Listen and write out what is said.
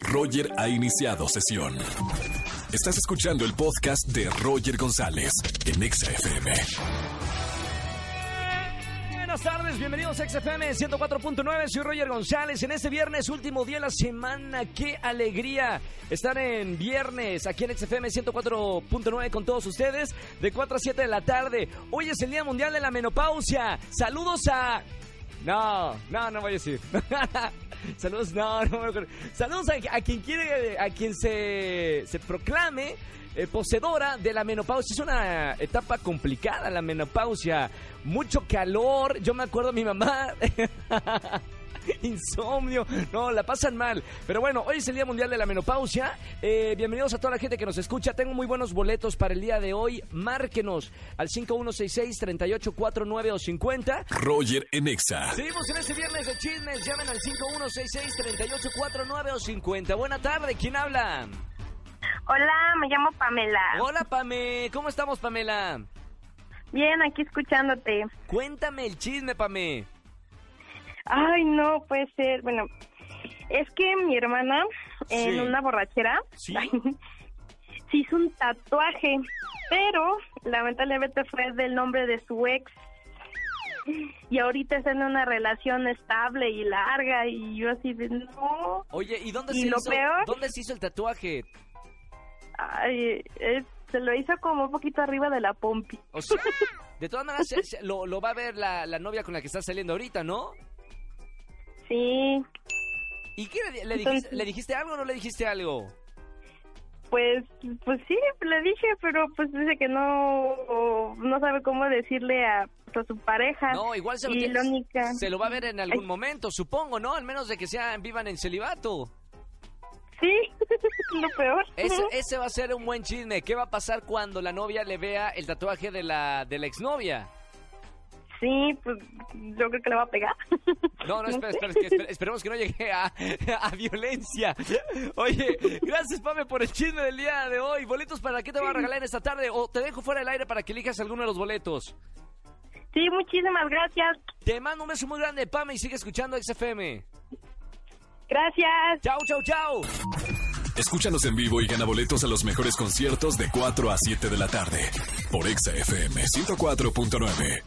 Roger ha iniciado sesión. Estás escuchando el podcast de Roger González en Exa FM. Buenas tardes, bienvenidos a XFM 104.9, soy Roger González. En este viernes, último día de la semana, qué alegría estar en viernes aquí en XFM 104.9 con todos ustedes, de 4 a 7 de la tarde. Hoy es el Día Mundial de la Menopausia. Saludos a... No, no, no voy a decir. Saludos, no, no, no. Saludos a, a quien quiere, a quien se, se proclame eh, poseedora de la menopausia. Es una etapa complicada la menopausia. Mucho calor. Yo me acuerdo mi mamá. Insomnio, no, la pasan mal. Pero bueno, hoy es el Día Mundial de la Menopausia. Eh, bienvenidos a toda la gente que nos escucha. Tengo muy buenos boletos para el día de hoy. Márquenos al 5166-3849 o 50. Roger en Exa. Seguimos en este viernes de chismes. Llamen al 5166-3849 o 50. Buena tarde, ¿quién habla? Hola, me llamo Pamela. Hola, Pame. ¿Cómo estamos, Pamela? Bien, aquí escuchándote. Cuéntame el chisme, Pame. Ay, no puede ser. Bueno, es que mi hermana en Sí. una borrachera ¿Sí? se hizo un tatuaje, pero lamentablemente fue del nombre de su ex. Y ahorita está en una relación estable y larga y yo así de no. Oye, ¿y dónde, ¿Y se, lo hizo, peor? dónde se hizo el tatuaje? Ay, es- se lo hizo como un poquito arriba de la pompi. O sea, de todas maneras lo, lo va a ver la, la novia con la que estás saliendo ahorita, ¿no? Sí, ¿Y qué le, le dijiste, Entonces- le dijiste algo o no le dijiste algo? Pues, pues sí, le dije, pero pues dice que no, no sabe cómo decirle a, a su pareja. No, igual se lo, tiene- única... se lo va a ver en algún Ay. momento, supongo, ¿no? Al menos de que sean vivan en celibato. Sí, lo peor. Ese, ese va a ser un buen chisme. ¿Qué va a pasar cuando la novia le vea el tatuaje de la, de la exnovia? Sí, pues yo creo que le va a pegar. No, no, espera, espera, que esper- esperemos que no llegue a, a violencia. Oye, gracias, Pame, por el chisme del día de hoy. ¿Boletos para qué te va a regalar esta tarde? O te dejo fuera del aire para que elijas alguno de los boletos. Sí, muchísimas gracias. Te mando un beso muy grande, Pame, y sigue escuchando XFM. Gracias. Chau, chau, chau. Escúchanos en vivo y gana boletos a los mejores conciertos de 4 a 7 de la tarde por Exa FM 104.9.